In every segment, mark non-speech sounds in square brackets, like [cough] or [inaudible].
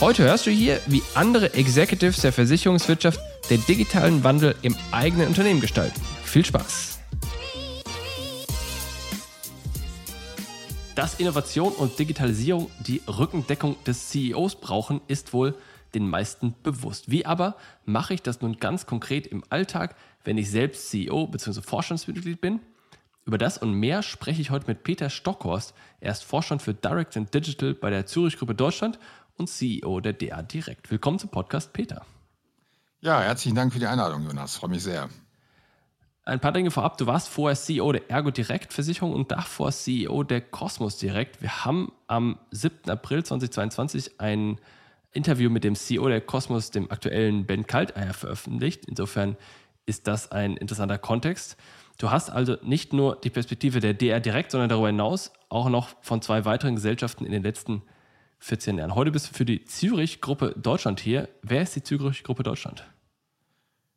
Heute hörst du hier, wie andere Executives der Versicherungswirtschaft den digitalen Wandel im eigenen Unternehmen gestalten. Viel Spaß! Dass Innovation und Digitalisierung die Rückendeckung des CEOs brauchen, ist wohl den meisten bewusst. Wie aber mache ich das nun ganz konkret im Alltag, wenn ich selbst CEO bzw. Vorstandsmitglied bin? Über das und mehr spreche ich heute mit Peter Stockhorst. Er ist Vorstand für Direct and Digital bei der Zürich Gruppe Deutschland und CEO der DA Direkt. Willkommen zum Podcast, Peter. Ja, herzlichen Dank für die Einladung, Jonas. Freue mich sehr. Ein paar Dinge vorab. Du warst vorher CEO der Ergo Direkt Versicherung und davor CEO der Cosmos Direkt. Wir haben am 7. April 2022 ein Interview mit dem CEO der Cosmos, dem aktuellen Ben Kalteier, veröffentlicht. Insofern ist das ein interessanter Kontext. Du hast also nicht nur die Perspektive der DR Direkt, sondern darüber hinaus auch noch von zwei weiteren Gesellschaften in den letzten 14 Jahren. Heute bist du für die Zürich-Gruppe Deutschland hier. Wer ist die Zürich-Gruppe Deutschland?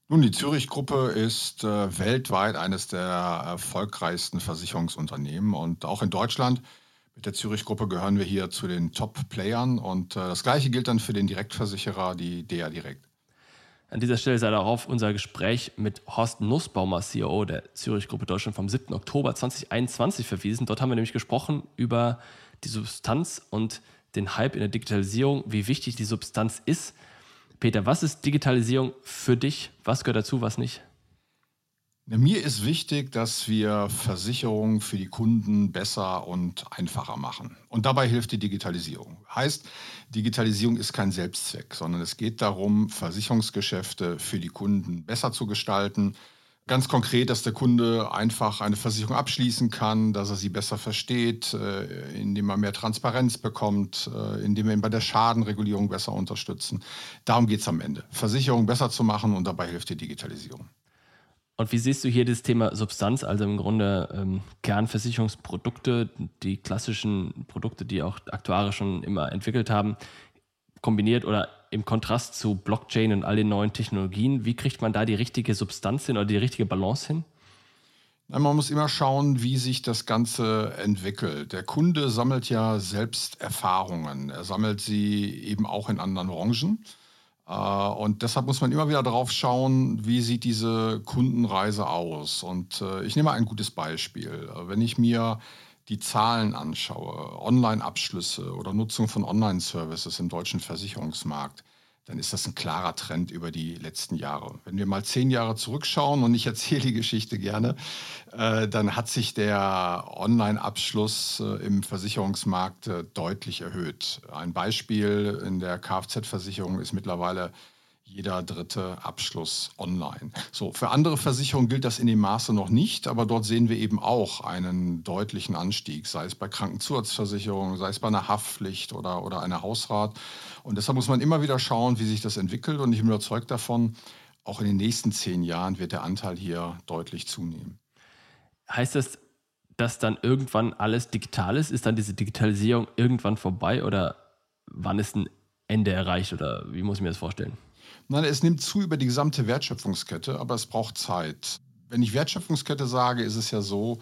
Nun, die Zürich-Gruppe ist äh, weltweit eines der erfolgreichsten Versicherungsunternehmen und auch in Deutschland mit der Zürich-Gruppe gehören wir hier zu den Top-Playern und äh, das gleiche gilt dann für den Direktversicherer, die DEA Direkt. An dieser Stelle sei darauf unser Gespräch mit Horst Nussbaumer, CEO der Zürich-Gruppe Deutschland vom 7. Oktober 2021 verwiesen. Dort haben wir nämlich gesprochen über die Substanz und den Hype in der Digitalisierung, wie wichtig die Substanz ist. Peter, was ist Digitalisierung für dich? Was gehört dazu, was nicht? Mir ist wichtig, dass wir Versicherungen für die Kunden besser und einfacher machen. Und dabei hilft die Digitalisierung. Heißt, Digitalisierung ist kein Selbstzweck, sondern es geht darum, Versicherungsgeschäfte für die Kunden besser zu gestalten, Ganz konkret, dass der Kunde einfach eine Versicherung abschließen kann, dass er sie besser versteht, äh, indem er mehr Transparenz bekommt, äh, indem wir ihn bei der Schadenregulierung besser unterstützen. Darum geht es am Ende. Versicherung besser zu machen und dabei hilft die Digitalisierung. Und wie siehst du hier das Thema Substanz, also im Grunde ähm, Kernversicherungsprodukte, die klassischen Produkte, die auch Aktuare schon immer entwickelt haben, kombiniert oder im Kontrast zu Blockchain und all den neuen Technologien, wie kriegt man da die richtige Substanz hin oder die richtige Balance hin? Man muss immer schauen, wie sich das Ganze entwickelt. Der Kunde sammelt ja selbst Erfahrungen. Er sammelt sie eben auch in anderen Branchen. Äh, und deshalb muss man immer wieder darauf schauen, wie sieht diese Kundenreise aus. Und äh, ich nehme ein gutes Beispiel. Wenn ich mir die Zahlen anschaue, Online-Abschlüsse oder Nutzung von Online-Services im deutschen Versicherungsmarkt, dann ist das ein klarer Trend über die letzten Jahre. Wenn wir mal zehn Jahre zurückschauen, und ich erzähle die Geschichte gerne, äh, dann hat sich der Online-Abschluss äh, im Versicherungsmarkt äh, deutlich erhöht. Ein Beispiel in der Kfz-Versicherung ist mittlerweile jeder dritte Abschluss online. So, für andere Versicherungen gilt das in dem Maße noch nicht, aber dort sehen wir eben auch einen deutlichen Anstieg, sei es bei Krankenzusatzversicherungen, sei es bei einer Haftpflicht oder, oder einer Hausrat. Und deshalb muss man immer wieder schauen, wie sich das entwickelt. Und ich bin überzeugt davon, auch in den nächsten zehn Jahren wird der Anteil hier deutlich zunehmen. Heißt das, dass dann irgendwann alles digital ist? Ist dann diese Digitalisierung irgendwann vorbei oder wann ist ein Ende erreicht oder wie muss ich mir das vorstellen? Nein, es nimmt zu über die gesamte Wertschöpfungskette, aber es braucht Zeit. Wenn ich Wertschöpfungskette sage, ist es ja so,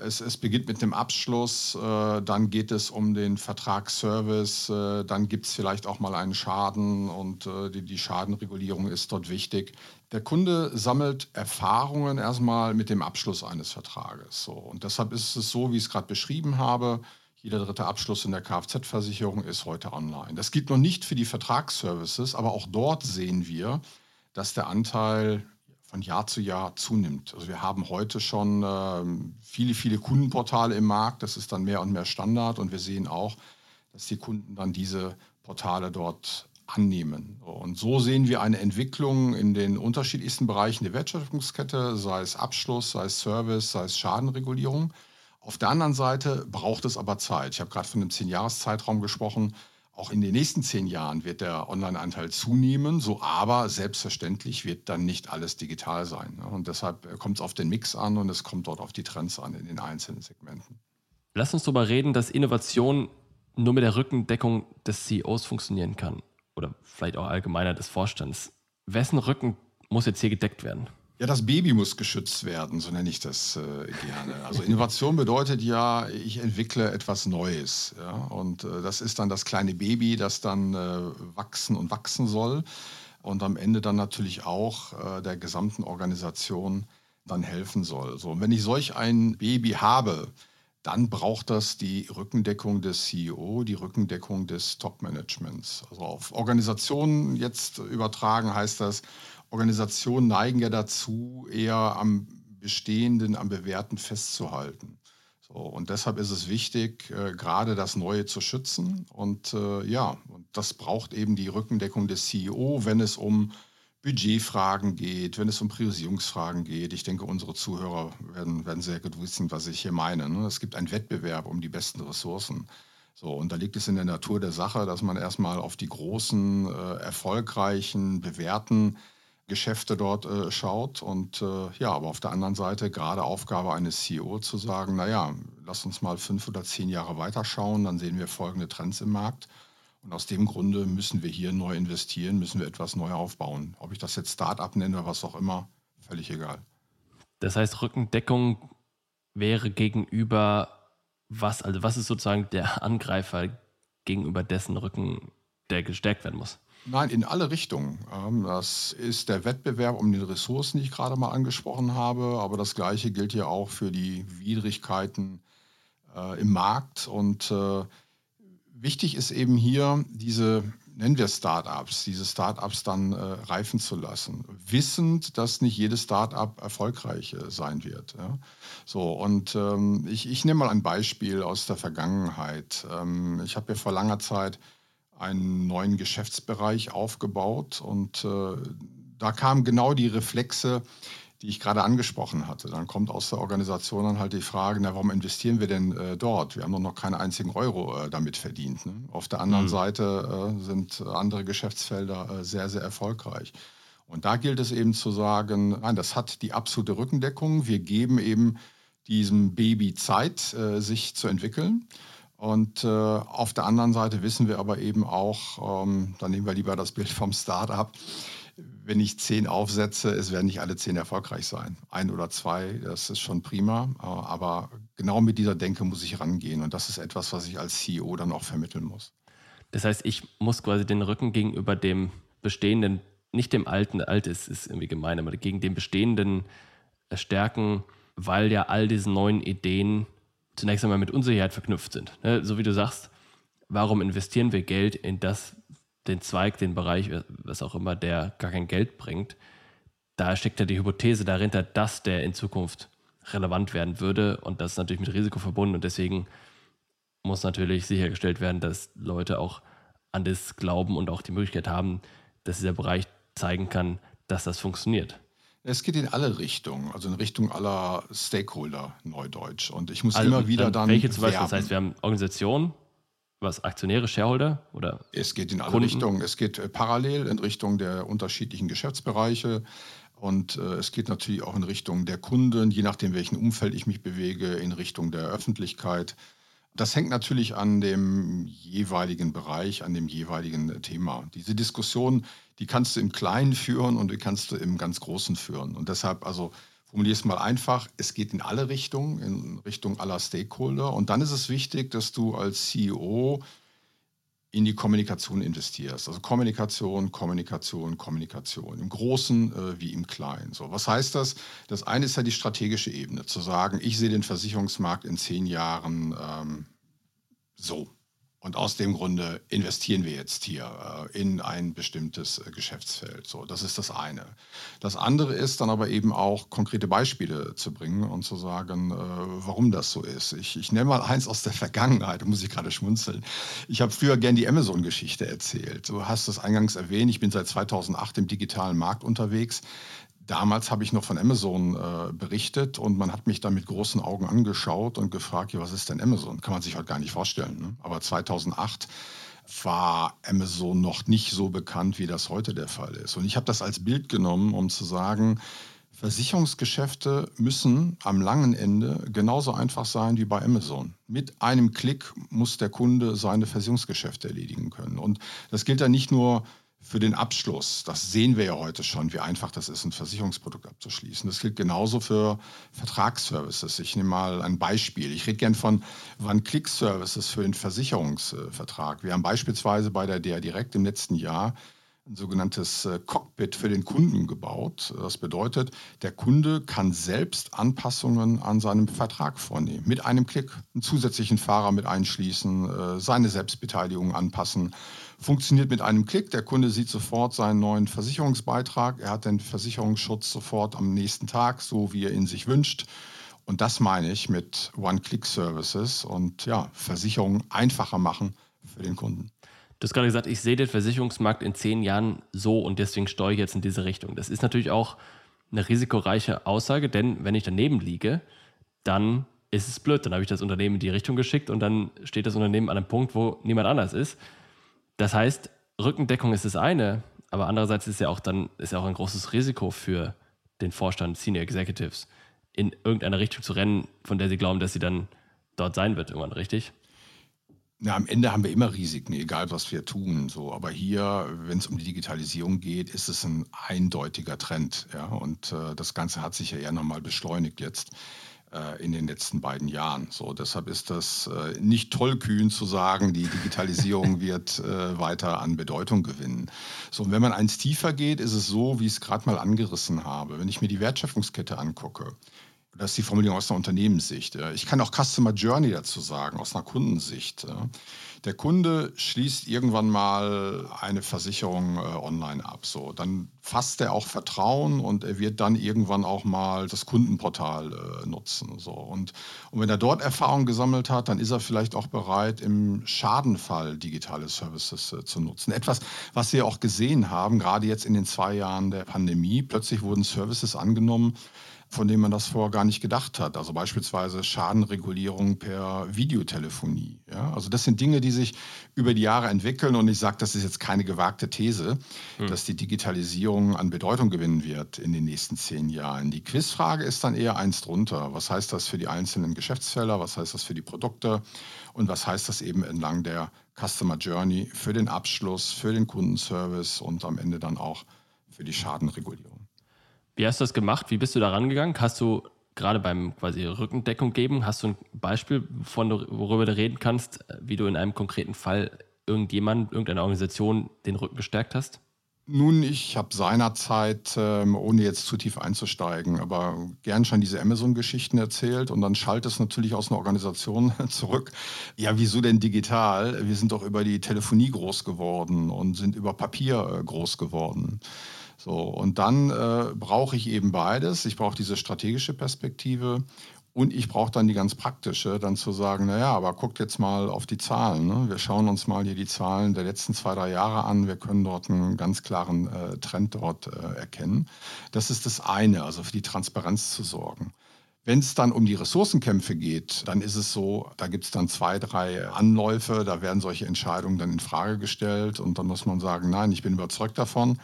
es, es beginnt mit dem Abschluss, äh, dann geht es um den Vertragsservice, äh, dann gibt es vielleicht auch mal einen Schaden und äh, die, die Schadenregulierung ist dort wichtig. Der Kunde sammelt Erfahrungen erstmal mit dem Abschluss eines Vertrages. So. Und deshalb ist es so, wie ich es gerade beschrieben habe, Jeder dritte Abschluss in der Kfz-Versicherung ist heute online. Das gilt noch nicht für die Vertragsservices, aber auch dort sehen wir, dass der Anteil von Jahr zu Jahr zunimmt. Also wir haben heute schon äh, viele, viele Kundenportale im Markt. Das ist dann mehr und mehr Standard und wir sehen auch, dass die Kunden dann diese Portale dort annehmen. Und so sehen wir eine Entwicklung in den unterschiedlichsten Bereichen der Wertschöpfungskette, sei es Abschluss, sei es Service, sei es Schadenregulierung. Auf der anderen Seite braucht es aber Zeit. Ich habe gerade von einem Zehn-Jahres-Zeitraum gesprochen. Auch in den nächsten zehn Jahren wird der Online-Anteil zunehmen, so aber selbstverständlich wird dann nicht alles digital sein. Ne? Und deshalb kommt es auf den Mix an und es kommt dort auf die Trends an in den einzelnen Segmenten. Lass uns darüber reden, dass Innovation nur mit der Rückendeckung des CEOs funktionieren kann. Oder vielleicht auch allgemeiner des Vorstands. Wessen Rücken muss jetzt hier gedeckt werden? Ja, das Baby muss geschützt werden, so nenne ich das äh, gerne. Also Innovation bedeutet ja, ich entwickle etwas Neues. Ja? Und äh, das ist dann das kleine Baby, das dann äh, wachsen und wachsen soll und am Ende dann natürlich auch äh, der gesamten Organisation dann helfen soll. So, und wenn ich solch ein Baby habe, dann braucht das die Rückendeckung des CEO, die Rückendeckung des Top-Managements. Also auf Organisationen jetzt übertragen heißt das, Organisationen neigen ja dazu, eher am Bestehenden, am Bewährten festzuhalten. So, und deshalb ist es wichtig, äh, gerade das Neue zu schützen. Und äh, ja, und das braucht eben die Rückendeckung des CEO, wenn es um Budgetfragen geht, wenn es um Priorisierungsfragen geht. Ich denke, unsere Zuhörer werden, werden sehr gut wissen, was ich hier meine. Ne? Es gibt einen Wettbewerb um die besten Ressourcen. So, und da liegt es in der Natur der Sache, dass man erstmal auf die großen, äh, erfolgreichen, bewährten Geschäfte dort äh, schaut. Und äh, ja, aber auf der anderen Seite gerade Aufgabe eines CEO zu sagen, naja, lass uns mal fünf oder zehn Jahre weiterschauen, dann sehen wir folgende Trends im Markt. Und aus dem Grunde müssen wir hier neu investieren, müssen wir etwas neu aufbauen. Ob ich das jetzt Start-up nenne oder was auch immer, völlig egal. Das heißt, Rückendeckung wäre gegenüber was, also was ist sozusagen der Angreifer gegenüber dessen Rücken, der gestärkt werden muss? Nein, in alle Richtungen. Ähm, das ist der Wettbewerb um die Ressourcen, die ich gerade mal angesprochen habe. Aber das Gleiche gilt ja auch für die Widrigkeiten äh, im Markt. Und äh, wichtig ist eben hier diese, nennen wir Startups, diese Startups dann äh, reifen zu lassen, wissend, dass nicht jedes Startup erfolgreich sein wird. So, und ähm, ich, ich nehme mal ein Beispiel aus der Vergangenheit. Ähm, ich habe ja vor langer Zeit einen neuen Geschäftsbereich aufgebaut und äh, da kamen genau die Reflexe, die ich gerade angesprochen hatte. Dann kommt aus der Organisation dann halt die Frage, na, warum investieren wir denn äh, dort? Wir haben doch noch keinen einzigen Euro äh, damit verdient. Ne? Auf der anderen mhm. Seite äh, sind andere Geschäftsfelder äh, sehr, sehr erfolgreich. Und da gilt es eben zu sagen, nein, das hat die absolute Rückendeckung. Wir geben eben diesem Baby Zeit, äh, sich zu entwickeln. Und äh, auf der anderen Seite wissen wir aber eben auch, ähm, dann nehmen wir lieber das Bild vom Startup, wenn ich zehn aufsetze, es werden nicht alle zehn erfolgreich sein. Ein oder zwei, das ist schon prima. Äh, aber genau mit dieser Denke muss ich rangehen. Und das ist etwas, was ich als CEO dann auch vermitteln muss. Das heißt, ich muss quasi den Rücken gegenüber dem bestehenden, nicht dem alten, alt ist, ist irgendwie gemein, aber gegen den bestehenden stärken, weil ja all diese neuen Ideen zunächst einmal mit Unsicherheit verknüpft sind. Ne? So wie du sagst, warum investieren wir Geld in das, den Zweig, den Bereich, was auch immer, der gar kein Geld bringt? Da steckt ja die Hypothese dahinter, dass der in Zukunft relevant werden würde und das ist natürlich mit Risiko verbunden und deswegen muss natürlich sichergestellt werden, dass Leute auch an das glauben und auch die Möglichkeit haben, dass dieser Bereich zeigen kann, dass das funktioniert. Es geht in alle Richtungen, also in Richtung aller Stakeholder, Neudeutsch. Und ich muss also immer wieder dann. Welche zum Beispiel? Das heißt, wir haben Organisationen, was Aktionäre, Shareholder oder? Es geht in alle Kunden? Richtungen. Es geht äh, parallel in Richtung der unterschiedlichen Geschäftsbereiche. Und äh, es geht natürlich auch in Richtung der Kunden, je nachdem, welchen Umfeld ich mich bewege, in Richtung der Öffentlichkeit. Das hängt natürlich an dem jeweiligen Bereich, an dem jeweiligen Thema. Diese Diskussion, die kannst du im Kleinen führen und die kannst du im ganz Großen führen. Und deshalb, also formuliere es mal einfach, es geht in alle Richtungen, in Richtung aller Stakeholder. Und dann ist es wichtig, dass du als CEO in die Kommunikation investierst. Also Kommunikation, Kommunikation, Kommunikation. Im Großen äh, wie im Kleinen. So, was heißt das? Das eine ist ja die strategische Ebene, zu sagen, ich sehe den Versicherungsmarkt in zehn Jahren ähm, So. Und aus dem Grunde investieren wir jetzt hier äh, in ein bestimmtes äh, Geschäftsfeld. So, das ist das eine. Das andere ist dann aber eben auch konkrete Beispiele zu bringen und zu sagen, äh, warum das so ist. Ich, ich nenne mal eins aus der Vergangenheit, da muss ich gerade schmunzeln. Ich habe früher gern die Amazon-Geschichte erzählt. Du hast es eingangs erwähnt, ich bin seit 2008 im digitalen Markt unterwegs. Damals habe ich noch von Amazon äh, berichtet und man hat mich dann mit großen Augen angeschaut und gefragt, ja, was ist denn Amazon? Kann man sich heute gar nicht vorstellen. Ne? Aber 2008 war Amazon noch nicht so bekannt, wie das heute der Fall ist. Und ich habe das als Bild genommen, um zu sagen, Versicherungsgeschäfte müssen am langen Ende genauso einfach sein wie bei Amazon. Mit einem Klick muss der Kunde seine Versicherungsgeschäfte erledigen können. Und das gilt dann nicht nur für den Abschluss. Das sehen wir ja heute schon, wie einfach das ist, ein Versicherungsprodukt abzuschließen. Das gilt genauso für Vertragsservices. Ich nehme mal ein Beispiel. Ich rede gern von One-Click-Services für den Versicherungsvertrag. Wir haben beispielsweise bei der DR Direkt im letzten Jahr ein sogenanntes äh, Cockpit für den Kunden gebaut. Das bedeutet, der Kunde kann selbst Anpassungen an seinem Vertrag vornehmen. Mit einem Klick einen zusätzlichen Fahrer mit einschließen, äh, seine Selbstbeteiligung anpassen. Funktioniert mit einem Klick. Der Kunde sieht sofort seinen neuen Versicherungsbeitrag. Er hat den Versicherungsschutz sofort am nächsten Tag, so wie er ihn sich wünscht. Und das meine ich mit One-Click-Services und ja, Versicherungen einfacher machen für den Kunden. Du hast gerade gesagt, ich sehe den Versicherungsmarkt in zehn Jahren so und deswegen steuere ich jetzt in diese Richtung. Das ist natürlich auch eine risikoreiche Aussage, denn wenn ich daneben liege, dann ist es blöd. Dann habe ich das Unternehmen in die Richtung geschickt und dann steht das Unternehmen an einem Punkt, wo niemand anders ist. Das heißt, Rückendeckung ist das eine, aber andererseits ist ja auch dann ist ja auch ein großes Risiko für den Vorstand, Senior Executives, in irgendeine Richtung zu rennen, von der sie glauben, dass sie dann dort sein wird, irgendwann, richtig? Na, am Ende haben wir immer Risiken, egal was wir tun. So. Aber hier, wenn es um die Digitalisierung geht, ist es ein eindeutiger Trend. Ja? Und äh, das Ganze hat sich ja eher nochmal beschleunigt jetzt in den letzten beiden Jahren. So, deshalb ist das äh, nicht tollkühn zu sagen, die Digitalisierung [laughs] wird äh, weiter an Bedeutung gewinnen. So, und wenn man eins tiefer geht, ist es so, wie ich es gerade mal angerissen habe. Wenn ich mir die Wertschöpfungskette angucke, das ist die Formulierung aus einer Unternehmenssicht. Ich kann auch Customer Journey dazu sagen, aus einer Kundensicht. Der Kunde schließt irgendwann mal eine Versicherung äh, online ab. So, dann fasst er auch Vertrauen und er wird dann irgendwann auch mal das Kundenportal äh, nutzen. So, und, und wenn er dort Erfahrung gesammelt hat, dann ist er vielleicht auch bereit, im Schadenfall digitale Services äh, zu nutzen. Etwas, was wir auch gesehen haben, gerade jetzt in den zwei Jahren der Pandemie. Plötzlich wurden Services angenommen, von denen man das vorher gar nicht gedacht hat. Also beispielsweise Schadenregulierung per Videotelefonie. Ja? Also das sind Dinge, die sich über die Jahre entwickeln und ich sage, das ist jetzt keine gewagte These, hm. dass die Digitalisierung an Bedeutung gewinnen wird in den nächsten zehn Jahren. Die Quizfrage ist dann eher eins drunter. Was heißt das für die einzelnen Geschäftsfelder? Was heißt das für die Produkte? Und was heißt das eben entlang der Customer Journey für den Abschluss, für den Kundenservice und am Ende dann auch für die Schadenregulierung? Wie hast du das gemacht? Wie bist du da rangegangen? Hast du gerade beim quasi Rückendeckung geben, hast du ein Beispiel, von, worüber du reden kannst, wie du in einem konkreten Fall irgendjemand, irgendeine Organisation den Rücken gestärkt hast? Nun, ich habe seinerzeit, ähm, ohne jetzt zu tief einzusteigen, aber gern schon diese Amazon-Geschichten erzählt und dann schaltet es natürlich aus einer Organisation [laughs] zurück. Ja, wieso denn digital? Wir sind doch über die Telefonie groß geworden und sind über Papier äh, groß geworden. So, und dann äh, brauche ich eben beides. Ich brauche diese strategische Perspektive und ich brauche dann die ganz praktische, dann zu sagen, naja, aber guckt jetzt mal auf die Zahlen. Ne? Wir schauen uns mal hier die Zahlen der letzten zwei, drei Jahre an. Wir können dort einen ganz klaren äh, Trend dort äh, erkennen. Das ist das eine, also für die Transparenz zu sorgen. Wenn es dann um die Ressourcenkämpfe geht, dann ist es so, da gibt es dann zwei, drei Anläufe, da werden solche Entscheidungen dann in Frage gestellt und dann muss man sagen, nein, ich bin überzeugt davon,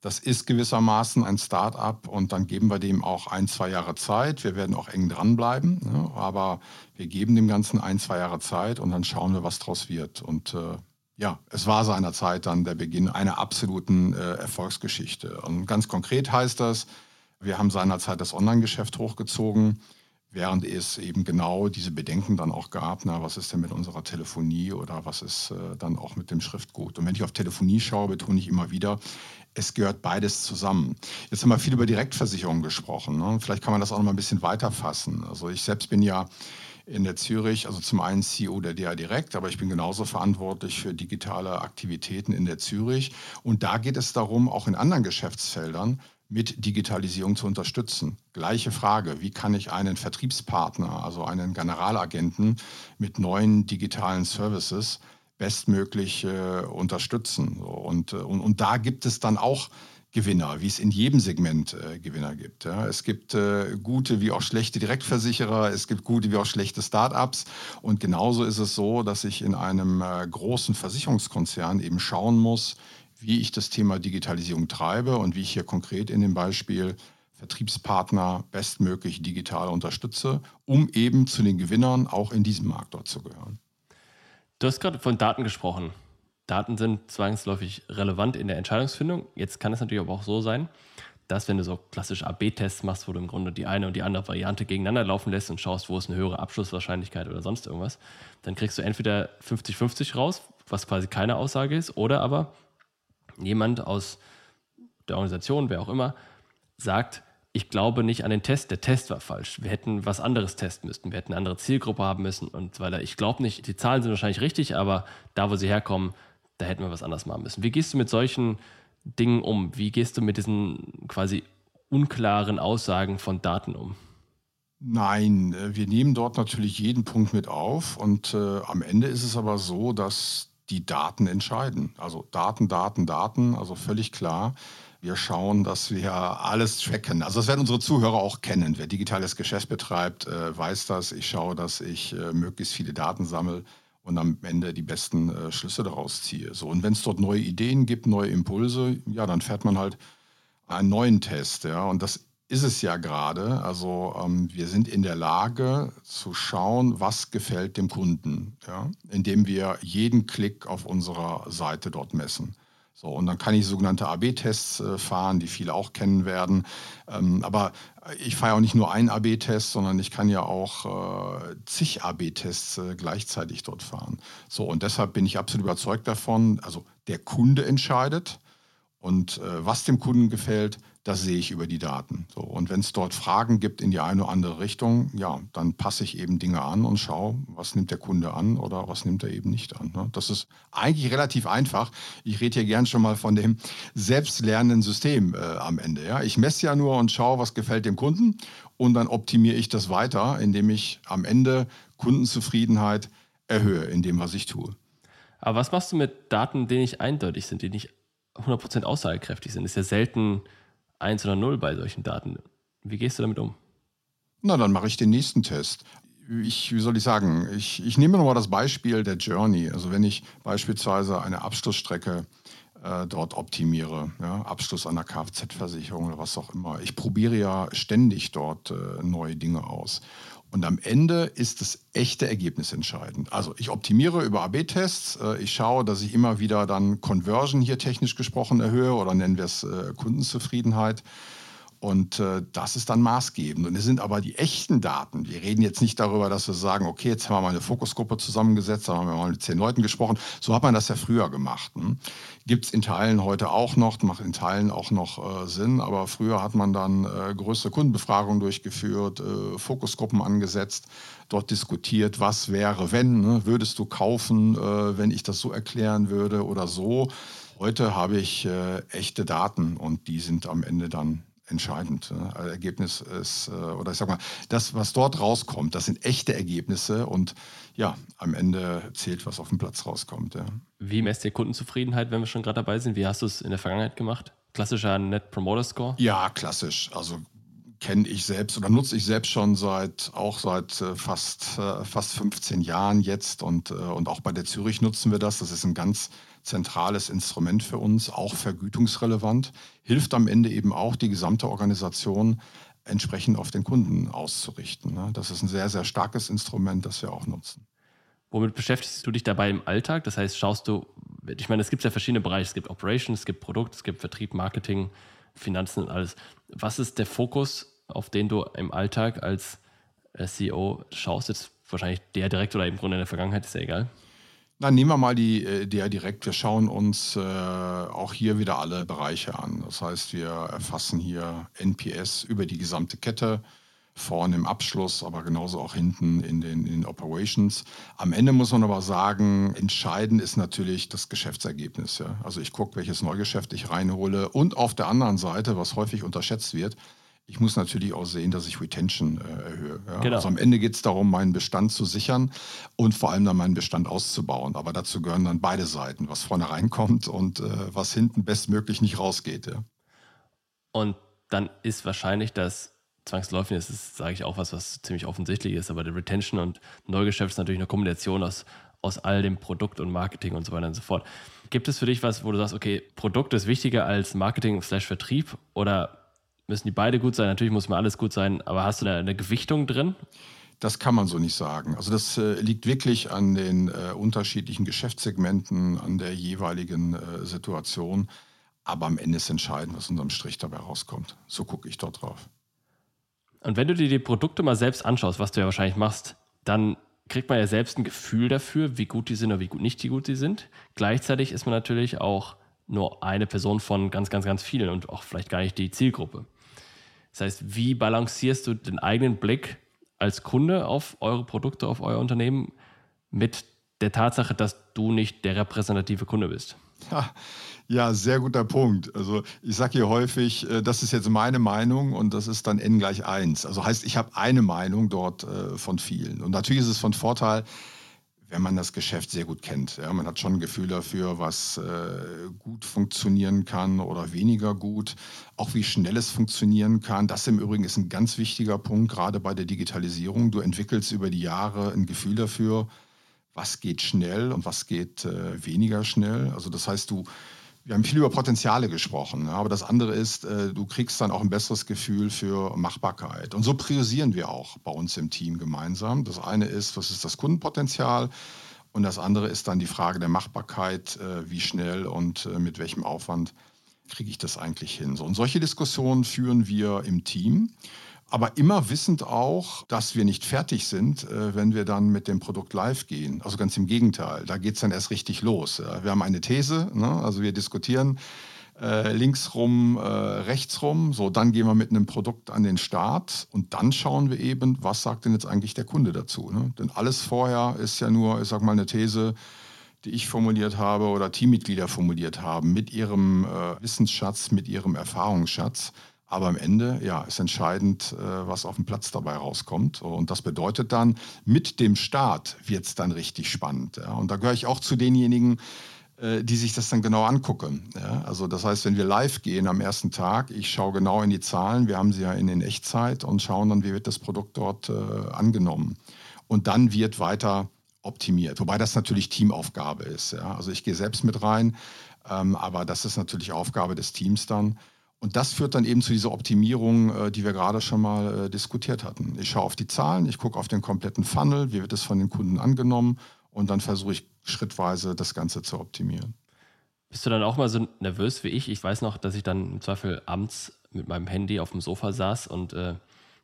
das ist gewissermaßen ein Start-up und dann geben wir dem auch ein, zwei Jahre Zeit. Wir werden auch eng dranbleiben, ne? aber wir geben dem Ganzen ein, zwei Jahre Zeit und dann schauen wir, was draus wird. Und äh, ja, es war seinerzeit dann der Beginn einer absoluten äh, Erfolgsgeschichte. Und ganz konkret heißt das, wir haben seinerzeit das Online-Geschäft hochgezogen, während es eben genau diese Bedenken dann auch gab, na, was ist denn mit unserer Telefonie oder was ist äh, dann auch mit dem Schriftgut. Und wenn ich auf Telefonie schaue, betone ich immer wieder, es gehört beides zusammen. Jetzt haben wir viel über Direktversicherung gesprochen. Ne? Vielleicht kann man das auch noch mal ein bisschen weiter fassen. Also ich selbst bin ja in der Zürich, also zum einen CEO der DA Direkt, aber ich bin genauso verantwortlich für digitale Aktivitäten in der Zürich. Und da geht es darum, auch in anderen Geschäftsfeldern mit Digitalisierung zu unterstützen. Gleiche Frage, wie kann ich einen Vertriebspartner, also einen Generalagenten mit neuen digitalen Services bestmöglich äh, unterstützen? Und, äh, und, und da gibt es dann auch Gewinner, wie es in jedem Segment äh, Gewinner gibt. Ja. Es gibt äh, gute wie auch schlechte Direktversicherer, es gibt gute wie auch schlechte Start-ups. Und genauso ist es so, dass ich in einem äh, großen Versicherungskonzern eben schauen muss, wie ich das Thema Digitalisierung treibe und wie ich hier konkret in dem Beispiel Vertriebspartner bestmöglich digital unterstütze, um eben zu den Gewinnern auch in diesem Markt dort zu gehören. Du hast gerade von Daten gesprochen. Daten sind zwangsläufig relevant in der Entscheidungsfindung. Jetzt kann es natürlich aber auch so sein, dass wenn du so klassische AB-Tests machst, wo du im Grunde die eine und die andere Variante gegeneinander laufen lässt und schaust, wo ist eine höhere Abschlusswahrscheinlichkeit oder sonst irgendwas, dann kriegst du entweder 50-50 raus, was quasi keine Aussage ist, oder aber jemand aus der Organisation, wer auch immer, sagt, ich glaube nicht an den Test, der Test war falsch. Wir hätten was anderes testen müssen, wir hätten eine andere Zielgruppe haben müssen und so. Ich glaube nicht, die Zahlen sind wahrscheinlich richtig, aber da, wo sie herkommen, da hätten wir was anderes machen müssen. Wie gehst du mit solchen Dingen um? Wie gehst du mit diesen quasi unklaren Aussagen von Daten um? Nein, äh, wir nehmen dort natürlich jeden Punkt mit auf und äh, am Ende ist es aber so, dass die Daten entscheiden. Also Daten, Daten, Daten, also völlig klar. Wir schauen, dass wir alles tracken. Also das werden unsere Zuhörer auch kennen. Wer digitales Geschäft betreibt, äh, weiß das. Ich schaue, dass ich äh, möglichst viele Daten sammle und am Ende die besten äh, Schlüsse daraus ziehe. So, und wenn es dort neue Ideen gibt, neue Impulse, ja, dann fährt man halt einen neuen Test. Ja, und das ist es ja gerade. Also ähm, wir sind in der Lage zu schauen, was gefällt dem Kunden, ja, indem wir jeden Klick auf unserer Seite dort messen. So, und dann kann ich sogenannte AB-Tests äh, fahren, die viele auch kennen werden. Ähm, aber ich fahre auch nicht nur einen AB-Test, sondern ich kann ja auch äh, zig AB-Tests äh, gleichzeitig dort fahren. So, und deshalb bin ich absolut überzeugt davon, also der Kunde entscheidet und äh, was dem Kunden gefällt, das sehe ich über die Daten. So, und wenn es dort Fragen gibt in die eine oder andere Richtung, ja, dann passe ich eben Dinge an und schaue, was nimmt der Kunde an oder was nimmt er eben nicht an. Ne? Das ist eigentlich relativ einfach. Ich rede hier gern schon mal von dem selbstlernenden System äh, am Ende. Ja? Ich messe ja nur und schaue, was gefällt dem Kunden und dann optimiere ich das weiter, indem ich am Ende Kundenzufriedenheit erhöhe in dem, was ich tue. Aber was machst du mit Daten, die nicht eindeutig sind, die nicht 100% aussagekräftig sind? Ist ja selten 1 oder 0 bei solchen Daten. Wie gehst du damit um? Na, dann mache ich den nächsten Test. Ich, wie soll ich sagen, ich, ich nehme nochmal das Beispiel der Journey. Also wenn ich beispielsweise eine Abschlussstrecke äh, dort optimiere, ja, Abschluss einer Kfz-Versicherung oder was auch immer. Ich probiere ja ständig dort äh, neue Dinge aus. Und am Ende ist das echte Ergebnis entscheidend. Also ich optimiere über AB-Tests, äh, ich schaue, dass ich immer wieder dann Conversion hier technisch gesprochen erhöhe oder nennen wir es äh, Kundenzufriedenheit. Und äh, das ist dann maßgebend. Und es sind aber die echten Daten. Wir reden jetzt nicht darüber, dass wir sagen, okay, jetzt haben wir mal eine Fokusgruppe zusammengesetzt, haben wir mal mit zehn Leuten gesprochen. So hat man das ja früher gemacht. Hm? Gibt es in Teilen heute auch noch, macht in Teilen auch noch äh, Sinn. Aber früher hat man dann äh, größere Kundenbefragungen durchgeführt, äh, Fokusgruppen angesetzt, dort diskutiert, was wäre, wenn, ne? würdest du kaufen, äh, wenn ich das so erklären würde oder so. Heute habe ich äh, echte Daten und die sind am Ende dann entscheidend. Also Ergebnis ist, äh, oder ich sag mal, das, was dort rauskommt, das sind echte Ergebnisse und ja, am Ende zählt, was auf dem Platz rauskommt. Ja. Wie messt ihr Kundenzufriedenheit, wenn wir schon gerade dabei sind? Wie hast du es in der Vergangenheit gemacht? Klassischer Net Promoter Score? Ja, klassisch. Also kenne ich selbst oder nutze ich selbst schon seit auch seit äh, fast, äh, fast 15 Jahren jetzt und, und auch bei der Zürich nutzen wir das. Das ist ein ganz zentrales Instrument für uns, auch vergütungsrelevant, hilft am Ende eben auch die gesamte Organisation entsprechend auf den Kunden auszurichten. Ne? Das ist ein sehr, sehr starkes Instrument, das wir auch nutzen. Womit beschäftigst du dich dabei im Alltag? Das heißt, schaust du, ich meine, es gibt ja verschiedene Bereiche. Es gibt Operations, es gibt Produkt, es gibt Vertrieb, Marketing, Finanzen und alles. Was ist der Fokus, auf den du im Alltag als äh, CEO schaust? Jetzt wahrscheinlich der direkt oder im Grunde in der Vergangenheit, ist ja egal. Dann nehmen wir mal die äh, der direkt. Wir schauen uns äh, auch hier wieder alle Bereiche an. Das heißt, wir erfassen hier NPS über die gesamte Kette vorne im Abschluss, aber genauso auch hinten in den, in den Operations. Am Ende muss man aber sagen, entscheidend ist natürlich das Geschäftsergebnis. Ja? Also ich gucke, welches Neugeschäft ich reinhole und auf der anderen Seite, was häufig unterschätzt wird, ich muss natürlich auch sehen, dass ich Retention äh, erhöhe. Ja? Genau. Also am Ende geht es darum, meinen Bestand zu sichern und vor allem dann meinen Bestand auszubauen. Aber dazu gehören dann beide Seiten, was vorne reinkommt und äh, was hinten bestmöglich nicht rausgeht. Ja? Und dann ist wahrscheinlich das zwangsläufig, das ist, sage ich auch was, was ziemlich offensichtlich ist, aber der Retention und Neugeschäft ist natürlich eine Kombination aus, aus all dem Produkt und Marketing und so weiter und so fort. Gibt es für dich was, wo du sagst, okay, Produkt ist wichtiger als Marketing slash Vertrieb oder müssen die beide gut sein? Natürlich muss mal alles gut sein, aber hast du da eine Gewichtung drin? Das kann man so nicht sagen. Also das äh, liegt wirklich an den äh, unterschiedlichen Geschäftssegmenten, an der jeweiligen äh, Situation. Aber am Ende ist entscheidend, was unterm Strich dabei rauskommt. So gucke ich dort drauf. Und wenn du dir die Produkte mal selbst anschaust, was du ja wahrscheinlich machst, dann kriegt man ja selbst ein Gefühl dafür, wie gut die sind oder wie gut nicht die gut die sind. Gleichzeitig ist man natürlich auch nur eine Person von ganz, ganz, ganz vielen und auch vielleicht gar nicht die Zielgruppe. Das heißt, wie balancierst du den eigenen Blick als Kunde auf eure Produkte, auf euer Unternehmen mit der Tatsache, dass du nicht der repräsentative Kunde bist? Ja, ja, sehr guter Punkt. Also ich sage hier häufig, äh, das ist jetzt meine Meinung und das ist dann n gleich 1. Also heißt, ich habe eine Meinung dort äh, von vielen. Und natürlich ist es von Vorteil, wenn man das Geschäft sehr gut kennt. Ja, man hat schon ein Gefühl dafür, was äh, gut funktionieren kann oder weniger gut, auch wie schnell es funktionieren kann. Das im Übrigen ist ein ganz wichtiger Punkt, gerade bei der Digitalisierung. Du entwickelst über die Jahre ein Gefühl dafür, was geht schnell und was geht äh, weniger schnell. Also das heißt, du wir haben viel über Potenziale gesprochen, aber das andere ist, äh, du kriegst dann auch ein besseres Gefühl für Machbarkeit. Und so priorisieren wir auch bei uns im Team gemeinsam. Das eine ist, was ist das Kundenpotenzial? Und das andere ist dann die Frage der Machbarkeit, äh, wie schnell und äh, mit welchem Aufwand kriege ich das eigentlich hin. und solche Diskussionen führen wir im Team aber immer wissend auch, dass wir nicht fertig sind, äh, wenn wir dann mit dem Produkt live gehen. Also ganz im Gegenteil, da geht es dann erst richtig los. Wir haben eine These, ne? also wir diskutieren äh, links rum, äh, rechts rum, so dann gehen wir mit einem Produkt an den Start und dann schauen wir eben, was sagt denn jetzt eigentlich der Kunde dazu. Ne? Denn alles vorher ist ja nur, ich sag mal, eine These, die ich formuliert habe oder Teammitglieder formuliert haben, mit ihrem äh, Wissensschatz, mit ihrem Erfahrungsschatz. Aber am Ende, ja, ist entscheidend, äh, was auf dem Platz dabei rauskommt. Und das bedeutet dann, mit dem Start wird es dann richtig spannend. Und da gehöre ich auch zu denjenigen, äh, die sich das dann genau angucken. Also das heißt, wenn wir live gehen am ersten Tag, ich schaue genau in die Zahlen, wir haben sie ja in, in Echtzeit und schauen dann, wie wird das Produkt dort äh, angenommen. Und dann wird weiter optimiert, wobei das natürlich Teamaufgabe ist. Also ich gehe selbst mit rein, ähm, aber das ist natürlich Aufgabe des Teams dann. Und das führt dann eben zu dieser Optimierung, äh, die wir gerade schon mal äh, diskutiert hatten. Ich schaue auf die Zahlen, ich gucke auf den kompletten Funnel, wie wird es von den Kunden angenommen und dann versuche ich schrittweise das Ganze zu optimieren. Bist du dann auch mal so nervös wie ich? Ich weiß noch, dass ich dann im Zweifel abends mit meinem Handy auf dem Sofa saß und äh,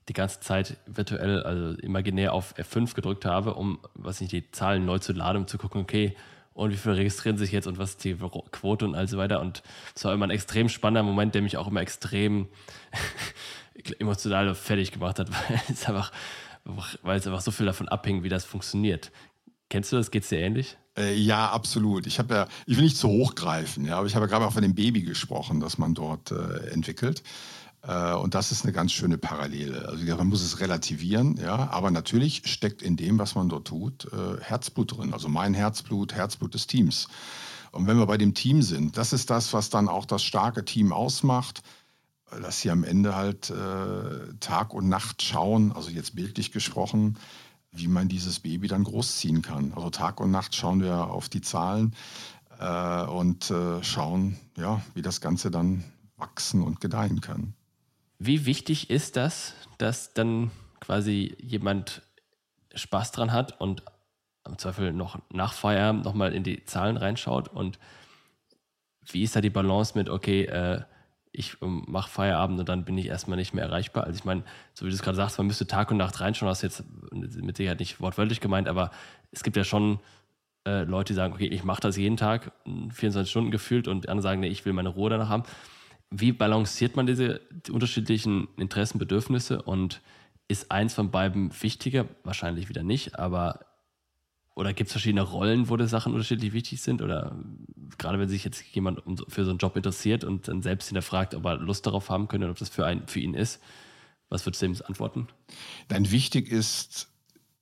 die ganze Zeit virtuell, also imaginär auf F5 gedrückt habe, um, was nicht, die Zahlen neu zu laden, um zu gucken, okay, und wie viele registrieren sich jetzt und was ist die Quote und all so weiter. Und es war immer ein extrem spannender Moment, der mich auch immer extrem [laughs] emotional fertig gemacht hat, [laughs] weil es einfach, weil es einfach so viel davon abhängt, wie das funktioniert. Kennst du das? Geht es dir ähnlich? Äh, ja, absolut. Ich ja, ich will nicht zu hoch greifen, ja, aber ich habe ja gerade auch von dem Baby gesprochen, das man dort äh, entwickelt. Äh, und das ist eine ganz schöne Parallele. Also man muss es relativieren, ja, aber natürlich steckt in dem, was man dort tut, äh, Herzblut drin. Also mein Herzblut, Herzblut des Teams. Und wenn wir bei dem Team sind, das ist das, was dann auch das starke Team ausmacht, dass sie am Ende halt äh, Tag und Nacht schauen, also jetzt bildlich gesprochen, wie man dieses Baby dann großziehen kann. Also Tag und Nacht schauen wir auf die Zahlen und schauen, ja, wie das Ganze dann wachsen und gedeihen kann. Wie wichtig ist das, dass dann quasi jemand Spaß dran hat und im Zweifel noch nach Feierabend nochmal in die Zahlen reinschaut und wie ist da die Balance mit, okay, äh, ich ähm, mache Feierabend und dann bin ich erstmal nicht mehr erreichbar. Also ich meine, so wie du es gerade sagst, man müsste Tag und Nacht reinschauen, hast jetzt mit Sicherheit nicht wortwörtlich gemeint, aber es gibt ja schon äh, Leute, die sagen, okay, ich mache das jeden Tag, 24 Stunden gefühlt und andere sagen, nee, ich will meine Ruhe danach haben wie balanciert man diese die unterschiedlichen Interessen, Bedürfnisse und ist eins von beiden wichtiger? Wahrscheinlich wieder nicht, aber oder gibt es verschiedene Rollen, wo die Sachen unterschiedlich wichtig sind? Oder gerade wenn sich jetzt jemand für so einen Job interessiert und dann selbst hinterfragt, ob er Lust darauf haben könnte und ob das für, einen, für ihn ist, was würdest du ihm antworten? Dann wichtig ist,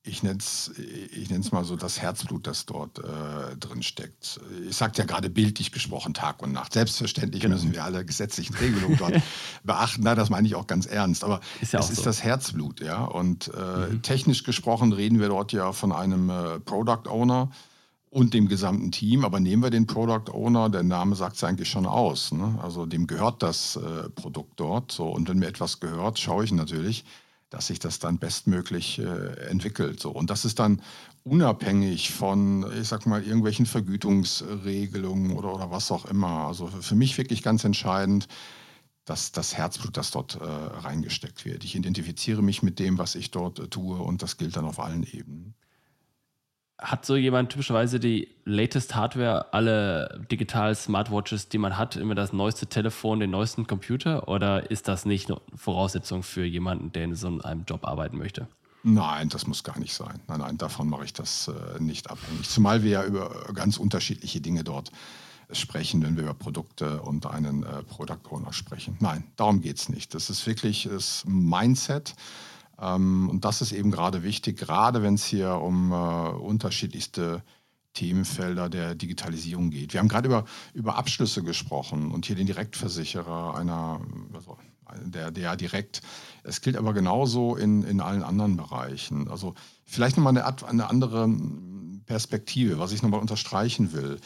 ich nenne es ich nenn's mal so das Herzblut, das dort äh, drin steckt. Ich sagte ja gerade bildlich gesprochen, Tag und Nacht. Selbstverständlich genau. müssen wir alle gesetzlichen Regelungen dort [laughs] beachten. Na, das meine ich auch ganz ernst. Aber ist ja es ist so. das Herzblut, ja. Und äh, mhm. technisch gesprochen reden wir dort ja von einem äh, Product Owner und dem gesamten Team. Aber nehmen wir den Product Owner, der Name sagt es eigentlich schon aus. Ne? Also dem gehört das äh, Produkt dort. So. Und wenn mir etwas gehört, schaue ich natürlich, dass sich das dann bestmöglich äh, entwickelt. So. Und das ist dann unabhängig von, ich sag mal, irgendwelchen Vergütungsregelungen oder, oder was auch immer. Also für mich wirklich ganz entscheidend, dass das Herzblut, das dort äh, reingesteckt wird. Ich identifiziere mich mit dem, was ich dort äh, tue und das gilt dann auf allen Ebenen hat so jemand typischerweise die latest Hardware, alle digital Smartwatches, die man hat, immer das neueste Telefon, den neuesten Computer? Oder ist das nicht eine Voraussetzung für jemanden, der in so einem Job arbeiten möchte? Nein, das muss gar nicht sein. Nein, nein, davon mache ich das äh, nicht abhängig. Zumal wir ja über ganz unterschiedliche Dinge dort sprechen, wenn wir über Produkte und einen äh, Product Owner sprechen. Nein, darum geht es nicht. Das ist wirklich das Mindset und das ist eben gerade wichtig, gerade wenn es hier um äh, unterschiedlichste Themenfelder der Digitalisierung geht. Wir haben gerade über, über Abschlüsse gesprochen und hier den Direktversicherer einer, also der, der direkt. Es gilt aber genauso in, in allen anderen Bereichen. Also vielleicht nochmal eine, eine andere Perspektive, was ich nochmal unterstreichen will.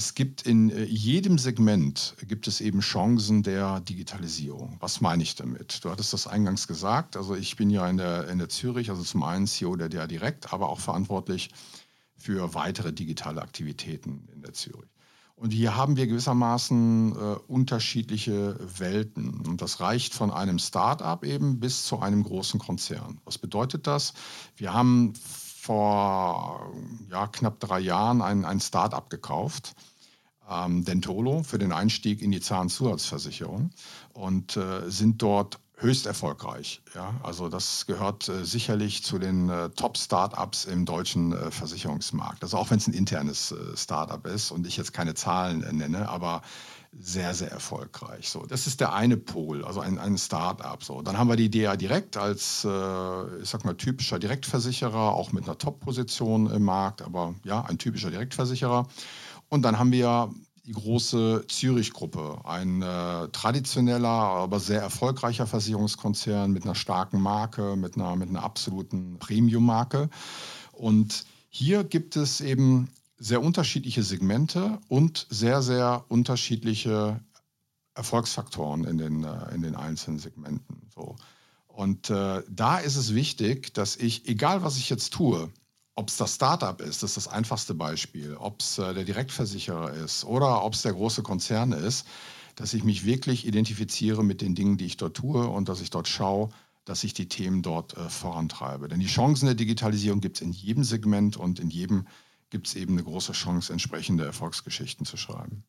Es gibt in äh, jedem Segment gibt es eben Chancen der Digitalisierung. Was meine ich damit? Du hattest das eingangs gesagt. Also ich bin ja in der, in der Zürich, also zum einen CEO der DA Direkt, aber auch verantwortlich für weitere digitale Aktivitäten in der Zürich. Und hier haben wir gewissermaßen äh, unterschiedliche Welten. Und das reicht von einem Start-up eben bis zu einem großen Konzern. Was bedeutet das? Wir haben vor ja, knapp drei Jahren ein, ein Start-up gekauft, ähm, Dentolo, für den Einstieg in die Zahnzusatzversicherung und äh, sind dort höchst erfolgreich. Ja? Also das gehört äh, sicherlich zu den äh, Top-Startups im deutschen äh, Versicherungsmarkt. Also auch wenn es ein internes äh, Startup ist und ich jetzt keine Zahlen äh, nenne, aber sehr, sehr erfolgreich. So, das ist der eine Pol, also ein, ein Start-up. So. Dann haben wir die DA Direkt als, äh, ich sag mal, typischer Direktversicherer, auch mit einer Top-Position im Markt, aber ja, ein typischer Direktversicherer. Und dann haben wir die große Zürich-Gruppe, ein äh, traditioneller, aber sehr erfolgreicher Versicherungskonzern mit einer starken Marke, mit einer, mit einer absoluten Premium-Marke. Und hier gibt es eben sehr unterschiedliche Segmente und sehr, sehr unterschiedliche Erfolgsfaktoren in den, äh, in den einzelnen Segmenten. So. Und äh, da ist es wichtig, dass ich, egal was ich jetzt tue, ob es das Startup ist, das ist das einfachste Beispiel, ob es äh, der Direktversicherer ist oder ob es der große Konzern ist, dass ich mich wirklich identifiziere mit den Dingen, die ich dort tue und dass ich dort schaue, dass ich die Themen dort äh, vorantreibe. Denn die Chancen der Digitalisierung gibt es in jedem Segment und in jedem gibt es eben eine große Chance, entsprechende Erfolgsgeschichten zu schreiben.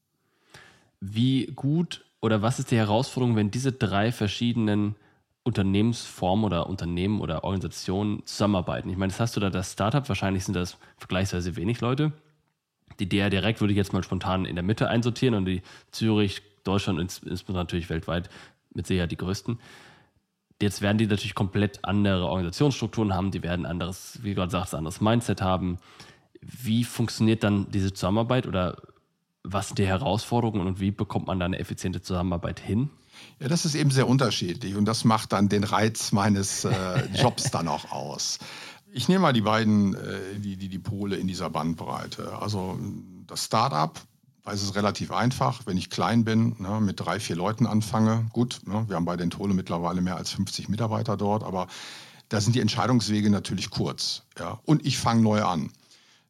Wie gut oder was ist die Herausforderung, wenn diese drei verschiedenen Unternehmensformen oder Unternehmen oder Organisationen zusammenarbeiten? Ich meine, das hast du da das Startup, wahrscheinlich sind das vergleichsweise wenig Leute. Die DR Direkt würde ich jetzt mal spontan in der Mitte einsortieren und die Zürich, Deutschland und insbesondere natürlich weltweit mit Sicherheit die größten. Jetzt werden die natürlich komplett andere Organisationsstrukturen haben, die werden anderes, wie gerade sagst, anderes Mindset haben wie funktioniert dann diese Zusammenarbeit oder was sind die Herausforderungen und wie bekommt man da eine effiziente Zusammenarbeit hin? Ja, das ist eben sehr unterschiedlich und das macht dann den Reiz meines äh, [laughs] Jobs dann auch aus. Ich nehme mal die beiden, äh, die, die, die Pole in dieser Bandbreite. Also das Startup, da ist es relativ einfach, wenn ich klein bin, ne, mit drei, vier Leuten anfange. Gut, ne, wir haben bei den Tole mittlerweile mehr als 50 Mitarbeiter dort, aber da sind die Entscheidungswege natürlich kurz. Ja, und ich fange neu an.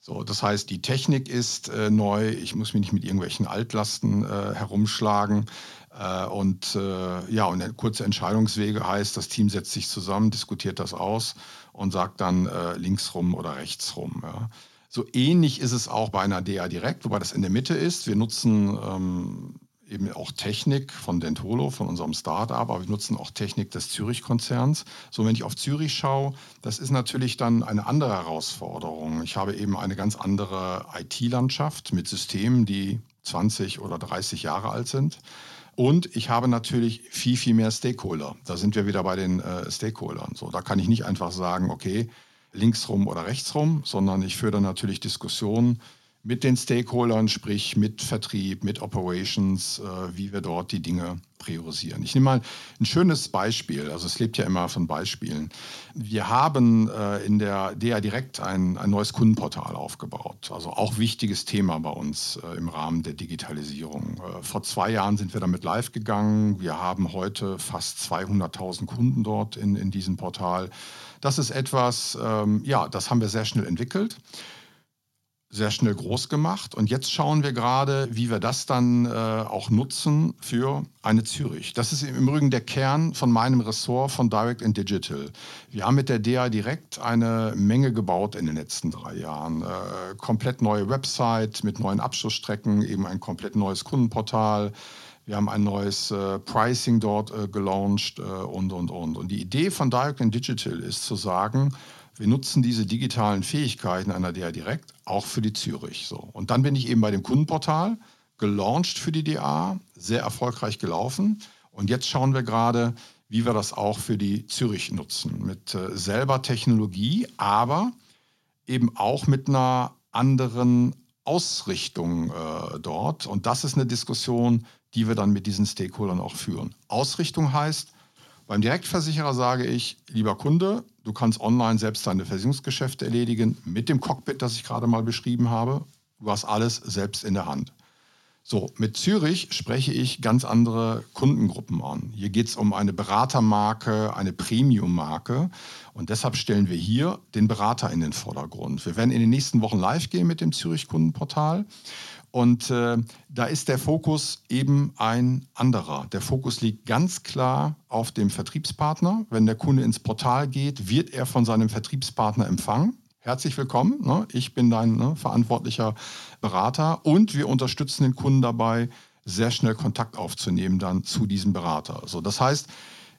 So, das heißt, die Technik ist äh, neu. Ich muss mich nicht mit irgendwelchen Altlasten äh, herumschlagen. Äh, und äh, ja, und kurze Entscheidungswege heißt, das Team setzt sich zusammen, diskutiert das aus und sagt dann äh, links rum oder rechts rum. Ja. So ähnlich ist es auch bei einer DA Direkt, wobei das in der Mitte ist. Wir nutzen ähm, eben auch Technik von Dentolo, von unserem Startup, aber wir nutzen auch Technik des Zürich-Konzerns. So, wenn ich auf Zürich schaue, das ist natürlich dann eine andere Herausforderung. Ich habe eben eine ganz andere IT-Landschaft mit Systemen, die 20 oder 30 Jahre alt sind. Und ich habe natürlich viel, viel mehr Stakeholder. Da sind wir wieder bei den äh, Stakeholdern. So, da kann ich nicht einfach sagen, okay, linksrum oder rechtsrum, sondern ich führe dann natürlich Diskussionen mit den Stakeholdern, sprich mit Vertrieb, mit Operations, äh, wie wir dort die Dinge priorisieren. Ich nehme mal ein schönes Beispiel, also es lebt ja immer von Beispielen. Wir haben äh, in der DA Direkt ein, ein neues Kundenportal aufgebaut, also auch wichtiges Thema bei uns äh, im Rahmen der Digitalisierung. Äh, vor zwei Jahren sind wir damit live gegangen. Wir haben heute fast 200.000 Kunden dort in, in diesem Portal. Das ist etwas, ähm, ja, das haben wir sehr schnell entwickelt sehr schnell groß gemacht. Und jetzt schauen wir gerade, wie wir das dann äh, auch nutzen für eine Zürich. Das ist im Übrigen der Kern von meinem Ressort von Direct and Digital. Wir haben mit der DA Direct eine Menge gebaut in den letzten drei Jahren. Äh, komplett neue Website mit neuen Abschlussstrecken, eben ein komplett neues Kundenportal. Wir haben ein neues äh, Pricing dort äh, gelauncht äh, und, und, und. Und die Idee von Direct and Digital ist zu sagen, wir nutzen diese digitalen Fähigkeiten einer DA direkt auch für die Zürich. So. Und dann bin ich eben bei dem Kundenportal, gelauncht für die DA, sehr erfolgreich gelaufen. Und jetzt schauen wir gerade, wie wir das auch für die Zürich nutzen. Mit äh, selber Technologie, aber eben auch mit einer anderen Ausrichtung äh, dort. Und das ist eine Diskussion, die wir dann mit diesen Stakeholdern auch führen. Ausrichtung heißt, beim Direktversicherer sage ich, lieber Kunde, du kannst online selbst deine Versicherungsgeschäfte erledigen mit dem Cockpit, das ich gerade mal beschrieben habe. Du hast alles selbst in der Hand. So, mit Zürich spreche ich ganz andere Kundengruppen an. Hier geht es um eine Beratermarke, eine Premium-Marke. Und deshalb stellen wir hier den Berater in den Vordergrund. Wir werden in den nächsten Wochen live gehen mit dem Zürich Kundenportal. Und äh, da ist der Fokus eben ein anderer. Der Fokus liegt ganz klar auf dem Vertriebspartner. Wenn der Kunde ins Portal geht, wird er von seinem Vertriebspartner empfangen. Herzlich willkommen. Ne? Ich bin dein ne, verantwortlicher Berater und wir unterstützen den Kunden dabei, sehr schnell Kontakt aufzunehmen dann zu diesem Berater. So, das heißt,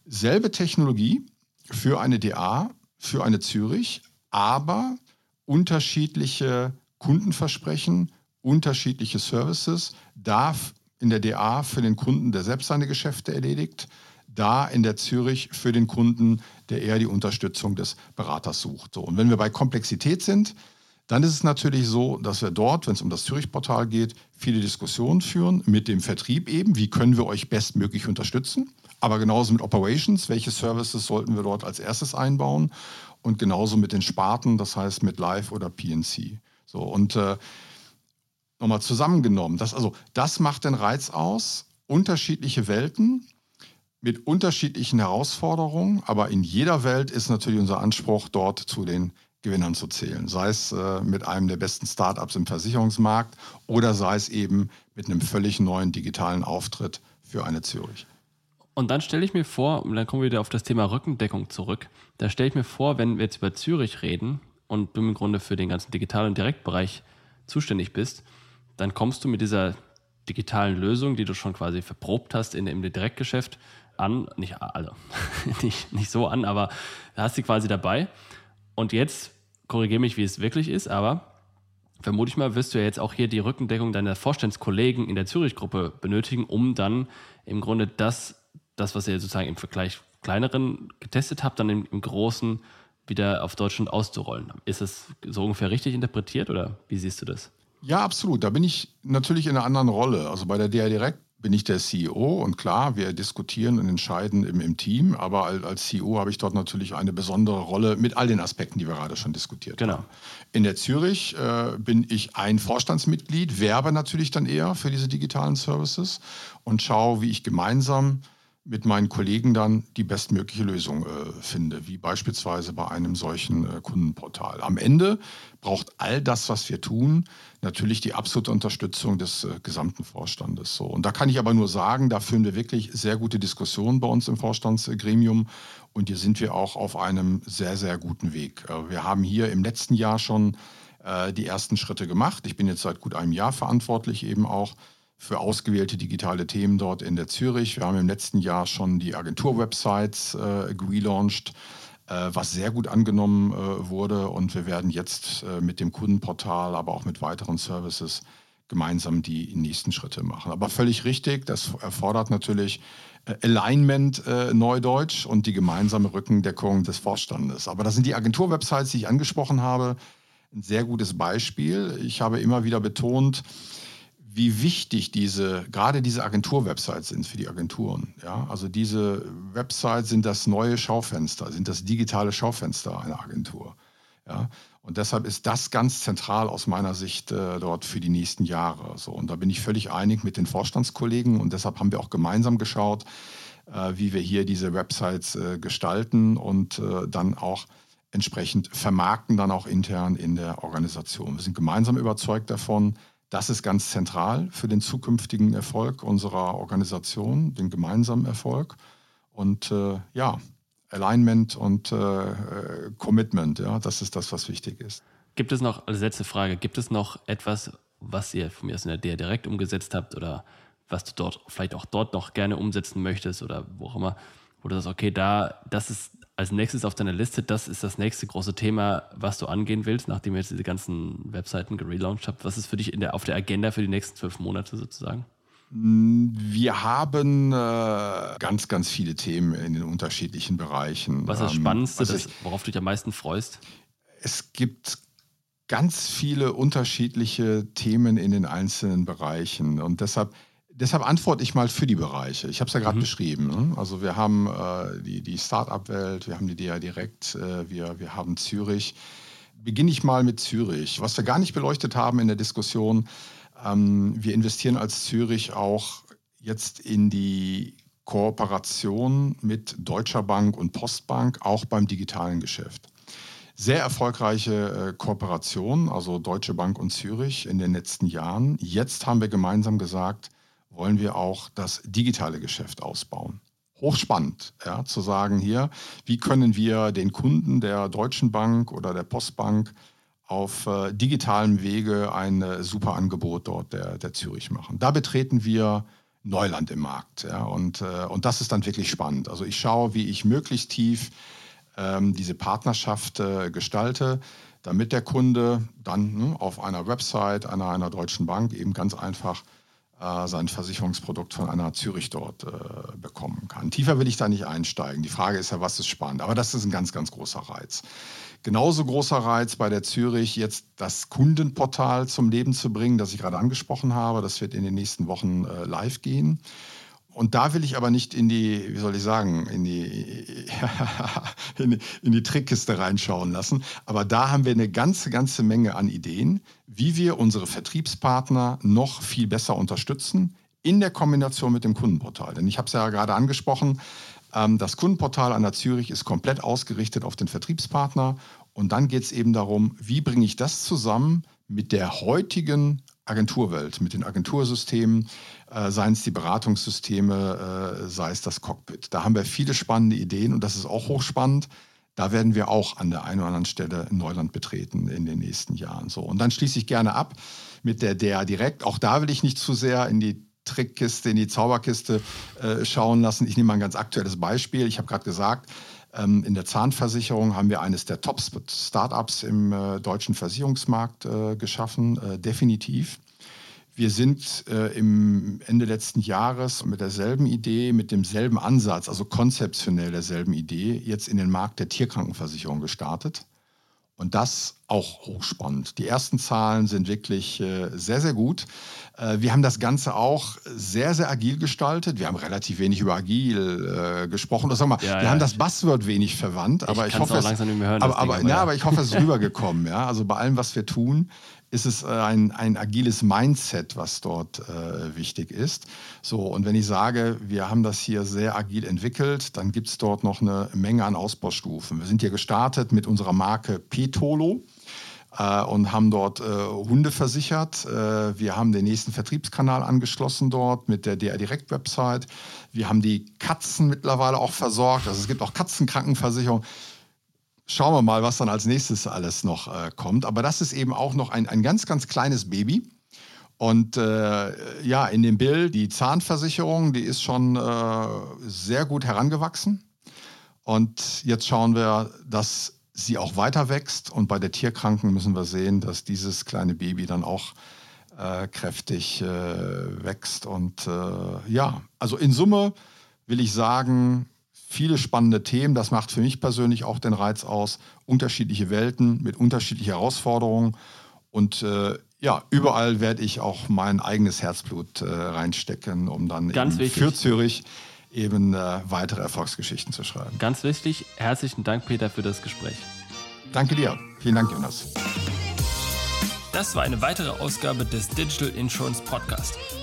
selbe Technologie für eine DA, für eine Zürich, aber unterschiedliche Kundenversprechen, unterschiedliche Services, darf in der DA für den Kunden, der selbst seine Geschäfte erledigt, da in der Zürich für den Kunden, der eher die Unterstützung des Beraters sucht. So, und wenn wir bei Komplexität sind, dann ist es natürlich so, dass wir dort, wenn es um das Zürich-Portal geht, viele Diskussionen führen mit dem Vertrieb eben, wie können wir euch bestmöglich unterstützen, aber genauso mit Operations, welche Services sollten wir dort als erstes einbauen und genauso mit den Sparten, das heißt mit Live oder PNC. So, und äh, nochmal zusammengenommen. Das, also, das macht den Reiz aus. Unterschiedliche Welten mit unterschiedlichen Herausforderungen, aber in jeder Welt ist natürlich unser Anspruch, dort zu den Gewinnern zu zählen. Sei es äh, mit einem der besten Startups im Versicherungsmarkt oder sei es eben mit einem völlig neuen digitalen Auftritt für eine Zürich. Und dann stelle ich mir vor, und dann kommen wir wieder auf das Thema Rückendeckung zurück. Da stelle ich mir vor, wenn wir jetzt über Zürich reden und du im Grunde für den ganzen Digital- und Direktbereich zuständig bist, dann kommst du mit dieser digitalen Lösung, die du schon quasi verprobt hast in, im Direktgeschäft, an. Nicht alle, [laughs] nicht, nicht so an, aber hast sie quasi dabei. Und jetzt korrigiere mich, wie es wirklich ist, aber vermute ich mal, wirst du ja jetzt auch hier die Rückendeckung deiner Vorstandskollegen in der Zürich-Gruppe benötigen, um dann im Grunde das, das, was ihr sozusagen im Vergleich kleineren getestet habt, dann im, im Großen wieder auf Deutschland auszurollen. Ist es so ungefähr richtig interpretiert oder wie siehst du das? Ja, absolut. Da bin ich natürlich in einer anderen Rolle. Also bei der DA Direct bin ich der CEO und klar, wir diskutieren und entscheiden im, im Team, aber als, als CEO habe ich dort natürlich eine besondere Rolle mit all den Aspekten, die wir gerade schon diskutiert genau. haben. In der Zürich äh, bin ich ein Vorstandsmitglied, werbe natürlich dann eher für diese digitalen Services und schaue, wie ich gemeinsam mit meinen Kollegen dann die bestmögliche Lösung äh, finde, wie beispielsweise bei einem solchen äh, Kundenportal. Am Ende braucht all das, was wir tun, natürlich die absolute Unterstützung des äh, gesamten Vorstandes. So. Und da kann ich aber nur sagen, da führen wir wirklich sehr gute Diskussionen bei uns im Vorstandsgremium und hier sind wir auch auf einem sehr, sehr guten Weg. Äh, wir haben hier im letzten Jahr schon äh, die ersten Schritte gemacht. Ich bin jetzt seit gut einem Jahr verantwortlich eben auch für ausgewählte digitale Themen dort in der Zürich. Wir haben im letzten Jahr schon die Agentur-Websites äh, gelauncht, äh, was sehr gut angenommen äh, wurde. Und wir werden jetzt äh, mit dem Kundenportal, aber auch mit weiteren Services gemeinsam die nächsten Schritte machen. Aber völlig richtig, das erfordert natürlich äh, Alignment äh, Neudeutsch und die gemeinsame Rückendeckung des Vorstandes. Aber das sind die Agentur-Websites, die ich angesprochen habe, ein sehr gutes Beispiel. Ich habe immer wieder betont, wie wichtig diese, gerade diese Agentur-Websites sind für die Agenturen. Ja? Also diese Websites sind das neue Schaufenster, sind das digitale Schaufenster einer Agentur. Ja? Und deshalb ist das ganz zentral aus meiner Sicht äh, dort für die nächsten Jahre. So, und da bin ich völlig einig mit den Vorstandskollegen und deshalb haben wir auch gemeinsam geschaut, äh, wie wir hier diese Websites äh, gestalten und äh, dann auch entsprechend vermarkten, dann auch intern in der Organisation. Wir sind gemeinsam überzeugt davon, das ist ganz zentral für den zukünftigen Erfolg unserer Organisation, den gemeinsamen Erfolg. Und äh, ja, Alignment und äh, Commitment, ja, das ist das, was wichtig ist. Gibt es noch, als letzte Frage, gibt es noch etwas, was ihr von mir aus in der DR direkt umgesetzt habt oder was du dort vielleicht auch dort noch gerne umsetzen möchtest oder wo auch immer, wo du sagst, okay, da, das ist als nächstes auf deiner Liste, das ist das nächste große Thema, was du angehen willst, nachdem ihr jetzt diese ganzen Webseiten gelauncht habt? Was ist für dich der, auf der Agenda für die nächsten zwölf Monate sozusagen? Wir haben äh, ganz, ganz viele Themen in den unterschiedlichen Bereichen. Was ist das ähm, Spannendste, das, worauf du dich am meisten freust? Es gibt ganz viele unterschiedliche Themen in den einzelnen Bereichen und deshalb Deshalb antworte ich mal für die Bereiche. Ich habe es ja gerade mhm. beschrieben. Ne? Also wir haben äh, die, die Start-up-Welt, wir haben die DA Direkt, äh, wir, wir haben Zürich. Beginne ich mal mit Zürich. Was wir gar nicht beleuchtet haben in der Diskussion, ähm, wir investieren als Zürich auch jetzt in die Kooperation mit Deutscher Bank und Postbank, auch beim digitalen Geschäft. Sehr erfolgreiche äh, Kooperation, also Deutsche Bank und Zürich in den letzten Jahren. Jetzt haben wir gemeinsam gesagt, wollen wir auch das digitale Geschäft ausbauen. Hochspannend, ja, zu sagen hier, wie können wir den Kunden der Deutschen Bank oder der Postbank auf äh, digitalem Wege ein äh, super Angebot dort der, der Zürich machen. Da betreten wir Neuland im Markt. Ja, und, äh, und das ist dann wirklich spannend. Also ich schaue, wie ich möglichst tief ähm, diese Partnerschaft äh, gestalte, damit der Kunde dann ne, auf einer Website einer, einer deutschen Bank eben ganz einfach sein Versicherungsprodukt von einer Zürich dort äh, bekommen kann. Tiefer will ich da nicht einsteigen. Die Frage ist ja, was ist spannend? Aber das ist ein ganz, ganz großer Reiz. Genauso großer Reiz bei der Zürich, jetzt das Kundenportal zum Leben zu bringen, das ich gerade angesprochen habe. Das wird in den nächsten Wochen äh, live gehen. Und da will ich aber nicht in die, wie soll ich sagen, in die, [laughs] in in die Trickkiste reinschauen lassen. Aber da haben wir eine ganze, ganze Menge an Ideen, wie wir unsere Vertriebspartner noch viel besser unterstützen in der Kombination mit dem Kundenportal. Denn ich habe es ja gerade angesprochen, ähm, das Kundenportal an der Zürich ist komplett ausgerichtet auf den Vertriebspartner. Und dann geht es eben darum, wie bringe ich das zusammen mit der heutigen Agenturwelt, mit den Agentursystemen, seien es die Beratungssysteme, äh, sei es das Cockpit. Da haben wir viele spannende Ideen und das ist auch hochspannend. Da werden wir auch an der einen oder anderen Stelle Neuland betreten in den nächsten Jahren. So. Und dann schließe ich gerne ab mit der DA Direkt. Auch da will ich nicht zu sehr in die Trickkiste, in die Zauberkiste äh, schauen lassen. Ich nehme mal ein ganz aktuelles Beispiel. Ich habe gerade gesagt, ähm, in der Zahnversicherung haben wir eines der Top-Startups im äh, deutschen Versicherungsmarkt äh, geschaffen, äh, definitiv. Wir sind äh, im Ende letzten Jahres mit derselben Idee, mit demselben Ansatz, also konzeptionell derselben Idee, jetzt in den Markt der Tierkrankenversicherung gestartet. Und das auch hochspannend. Die ersten Zahlen sind wirklich äh, sehr, sehr gut. Äh, wir haben das Ganze auch sehr, sehr agil gestaltet. Wir haben relativ wenig über agil äh, gesprochen. Oder sag mal, ja, wir ja, haben das Buzzword wenig verwandt, aber ich, ich hoffe, es, hören, aber, aber, ja. aber ich hoffe, es ist [laughs] rübergekommen. Ja? Also bei allem, was wir tun, ist es äh, ein, ein agiles Mindset, was dort äh, wichtig ist. So, und wenn ich sage, wir haben das hier sehr agil entwickelt, dann gibt es dort noch eine Menge an Ausbaustufen. Wir sind hier gestartet mit unserer Marke Petolo äh, und haben dort äh, Hunde versichert. Äh, wir haben den nächsten Vertriebskanal angeschlossen dort mit der DR Direct Website. Wir haben die Katzen mittlerweile auch versorgt. Also es gibt auch Katzenkrankenversicherung. Schauen wir mal, was dann als nächstes alles noch äh, kommt. Aber das ist eben auch noch ein, ein ganz, ganz kleines Baby. Und äh, ja, in dem Bild, die Zahnversicherung, die ist schon äh, sehr gut herangewachsen. Und jetzt schauen wir, dass sie auch weiter wächst. Und bei der Tierkranken müssen wir sehen, dass dieses kleine Baby dann auch äh, kräftig äh, wächst. Und äh, ja, also in Summe will ich sagen, viele spannende Themen. Das macht für mich persönlich auch den Reiz aus. Unterschiedliche Welten mit unterschiedlichen Herausforderungen. Und äh, ja, überall werde ich auch mein eigenes Herzblut äh, reinstecken, um dann Ganz für Zürich eben äh, weitere Erfolgsgeschichten zu schreiben. Ganz wichtig, herzlichen Dank, Peter, für das Gespräch. Danke dir. Vielen Dank, Jonas. Das war eine weitere Ausgabe des Digital Insurance Podcast.